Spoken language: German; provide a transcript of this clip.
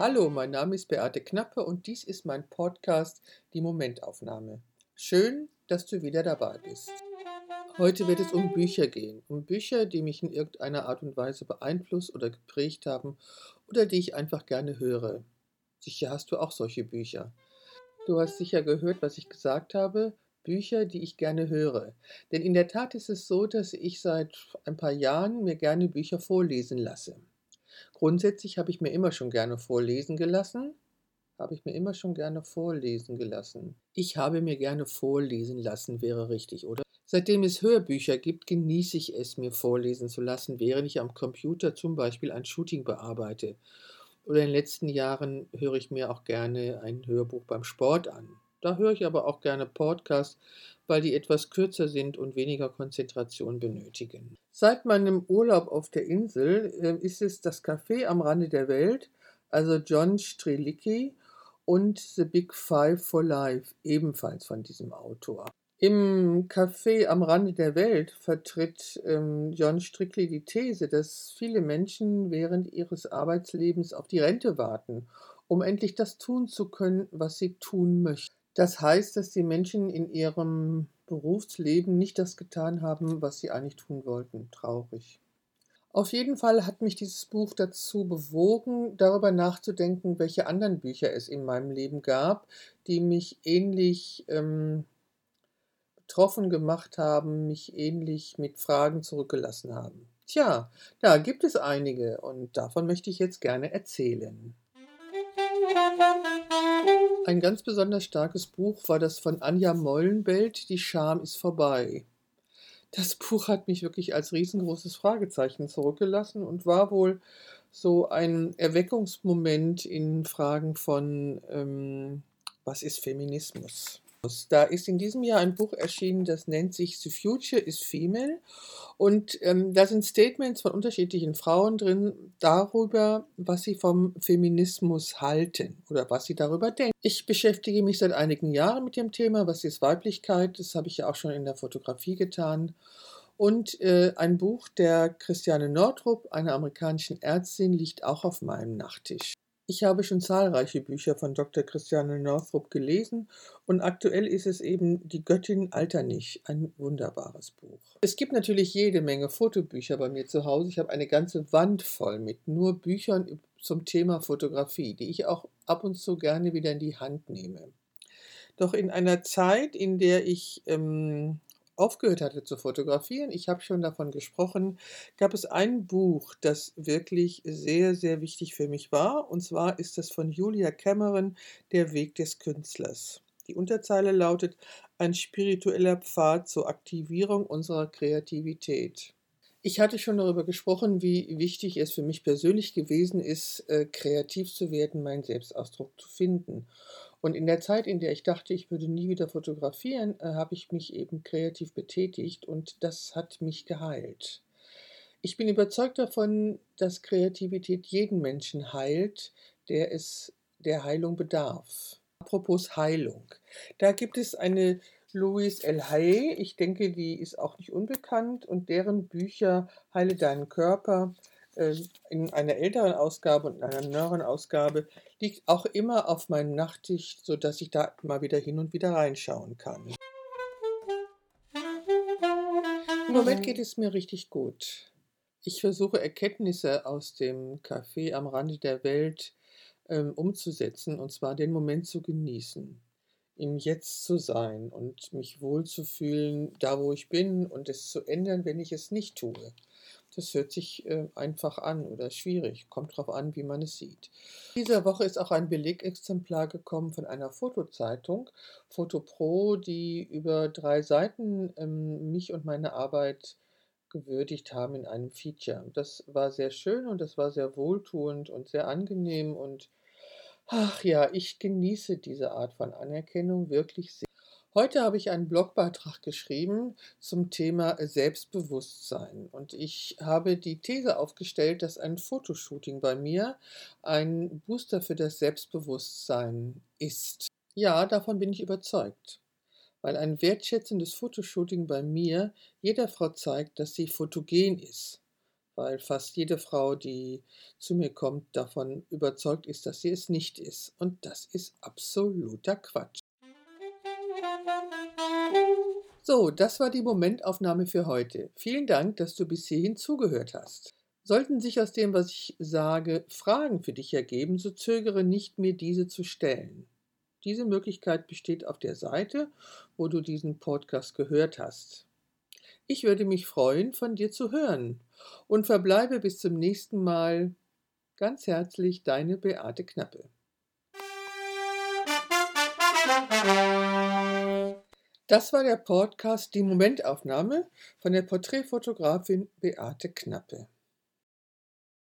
Hallo, mein Name ist Beate Knappe und dies ist mein Podcast Die Momentaufnahme. Schön, dass du wieder dabei bist. Heute wird es um Bücher gehen, um Bücher, die mich in irgendeiner Art und Weise beeinflusst oder geprägt haben oder die ich einfach gerne höre. Sicher hast du auch solche Bücher. Du hast sicher gehört, was ich gesagt habe. Bücher, die ich gerne höre. Denn in der Tat ist es so, dass ich seit ein paar Jahren mir gerne Bücher vorlesen lasse. Grundsätzlich habe ich mir immer schon gerne vorlesen gelassen. Habe ich mir immer schon gerne vorlesen gelassen. Ich habe mir gerne vorlesen lassen, wäre richtig, oder? Seitdem es Hörbücher gibt, genieße ich es, mir vorlesen zu lassen, während ich am Computer zum Beispiel ein Shooting bearbeite. Oder in den letzten Jahren höre ich mir auch gerne ein Hörbuch beim Sport an. Da höre ich aber auch gerne Podcasts, weil die etwas kürzer sind und weniger Konzentration benötigen. Seit meinem Urlaub auf der Insel äh, ist es das Café am Rande der Welt, also John Strelicki und The Big Five for Life, ebenfalls von diesem Autor. Im Café am Rande der Welt vertritt ähm, John Strickley die These, dass viele Menschen während ihres Arbeitslebens auf die Rente warten, um endlich das tun zu können, was sie tun möchten. Das heißt, dass die Menschen in ihrem Berufsleben nicht das getan haben, was sie eigentlich tun wollten. Traurig. Auf jeden Fall hat mich dieses Buch dazu bewogen, darüber nachzudenken, welche anderen Bücher es in meinem Leben gab, die mich ähnlich ähm, betroffen gemacht haben, mich ähnlich mit Fragen zurückgelassen haben. Tja, da gibt es einige und davon möchte ich jetzt gerne erzählen. Ein ganz besonders starkes Buch war das von Anja Mollenbelt, Die Scham ist vorbei. Das Buch hat mich wirklich als riesengroßes Fragezeichen zurückgelassen und war wohl so ein Erweckungsmoment in Fragen von, ähm, was ist Feminismus? Da ist in diesem Jahr ein Buch erschienen, das nennt sich The Future is Female. Und ähm, da sind Statements von unterschiedlichen Frauen drin darüber, was sie vom Feminismus halten oder was sie darüber denken. Ich beschäftige mich seit einigen Jahren mit dem Thema, was ist Weiblichkeit. Das habe ich ja auch schon in der Fotografie getan. Und äh, ein Buch der Christiane Nordrup, einer amerikanischen Ärztin, liegt auch auf meinem Nachttisch. Ich habe schon zahlreiche Bücher von Dr. Christiane Northrup gelesen und aktuell ist es eben Die Göttin Alternich, ein wunderbares Buch. Es gibt natürlich jede Menge Fotobücher bei mir zu Hause. Ich habe eine ganze Wand voll mit nur Büchern zum Thema Fotografie, die ich auch ab und zu gerne wieder in die Hand nehme. Doch in einer Zeit, in der ich ähm, aufgehört hatte zu fotografieren, ich habe schon davon gesprochen, gab es ein Buch, das wirklich sehr, sehr wichtig für mich war. Und zwar ist das von Julia Cameron, Der Weg des Künstlers. Die Unterzeile lautet Ein spiritueller Pfad zur Aktivierung unserer Kreativität. Ich hatte schon darüber gesprochen, wie wichtig es für mich persönlich gewesen ist, äh, kreativ zu werden, meinen Selbstausdruck zu finden. Und in der Zeit, in der ich dachte, ich würde nie wieder fotografieren, äh, habe ich mich eben kreativ betätigt und das hat mich geheilt. Ich bin überzeugt davon, dass Kreativität jeden Menschen heilt, der es der Heilung bedarf. Apropos Heilung. Da gibt es eine Louise L. Hay, ich denke, die ist auch nicht unbekannt und deren Bücher Heile deinen Körper in einer älteren Ausgabe und in einer neueren Ausgabe liegt auch immer auf meinem Nachttisch, sodass ich da mal wieder hin und wieder reinschauen kann. Im Moment geht es mir richtig gut. Ich versuche Erkenntnisse aus dem Café am Rande der Welt ähm, umzusetzen und zwar den Moment zu genießen, im Jetzt zu sein und mich wohlzufühlen, da wo ich bin und es zu ändern, wenn ich es nicht tue. Das hört sich äh, einfach an oder schwierig, kommt drauf an, wie man es sieht. Dieser Woche ist auch ein Belegexemplar gekommen von einer Fotozeitung, Fotopro, die über drei Seiten ähm, mich und meine Arbeit gewürdigt haben in einem Feature. Das war sehr schön und das war sehr wohltuend und sehr angenehm und ach ja, ich genieße diese Art von Anerkennung wirklich sehr. Heute habe ich einen Blogbeitrag geschrieben zum Thema Selbstbewusstsein und ich habe die These aufgestellt, dass ein Fotoshooting bei mir ein Booster für das Selbstbewusstsein ist. Ja, davon bin ich überzeugt, weil ein wertschätzendes Fotoshooting bei mir jeder Frau zeigt, dass sie fotogen ist, weil fast jede Frau, die zu mir kommt, davon überzeugt ist, dass sie es nicht ist. Und das ist absoluter Quatsch. So, das war die Momentaufnahme für heute. Vielen Dank, dass du bis hierhin zugehört hast. Sollten sich aus dem, was ich sage, Fragen für dich ergeben, so zögere nicht, mir diese zu stellen. Diese Möglichkeit besteht auf der Seite, wo du diesen Podcast gehört hast. Ich würde mich freuen, von dir zu hören und verbleibe bis zum nächsten Mal ganz herzlich deine Beate Knappe. Das war der Podcast Die Momentaufnahme von der Porträtfotografin Beate Knappe.